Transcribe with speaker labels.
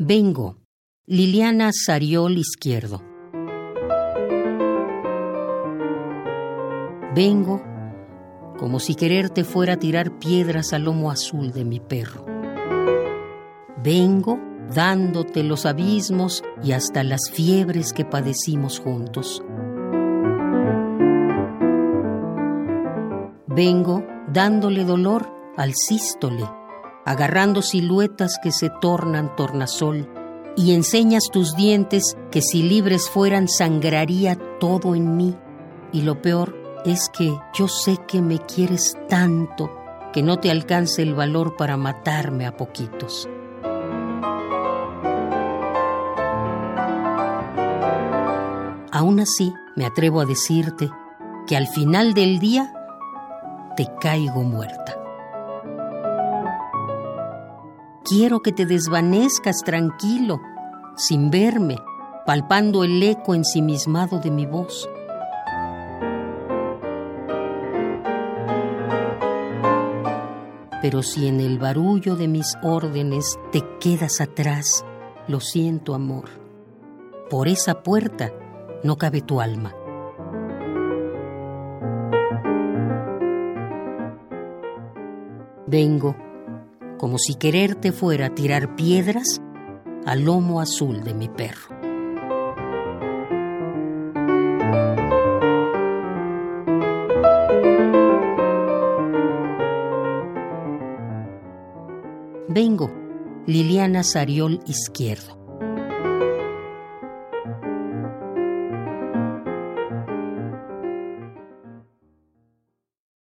Speaker 1: Vengo, Liliana Sariol Izquierdo. Vengo como si quererte fuera a tirar piedras al lomo azul de mi perro. Vengo dándote los abismos y hasta las fiebres que padecimos juntos. Vengo dándole dolor al sístole agarrando siluetas que se tornan tornasol, y enseñas tus dientes que si libres fueran sangraría todo en mí. Y lo peor es que yo sé que me quieres tanto que no te alcance el valor para matarme a poquitos. Aún así, me atrevo a decirte que al final del día te caigo muerta. Quiero que te desvanezcas tranquilo, sin verme, palpando el eco ensimismado de mi voz. Pero si en el barullo de mis órdenes te quedas atrás, lo siento, amor. Por esa puerta no cabe tu alma. Vengo como si quererte fuera tirar piedras al lomo azul de mi perro. Vengo, Liliana Sariol Izquierdo.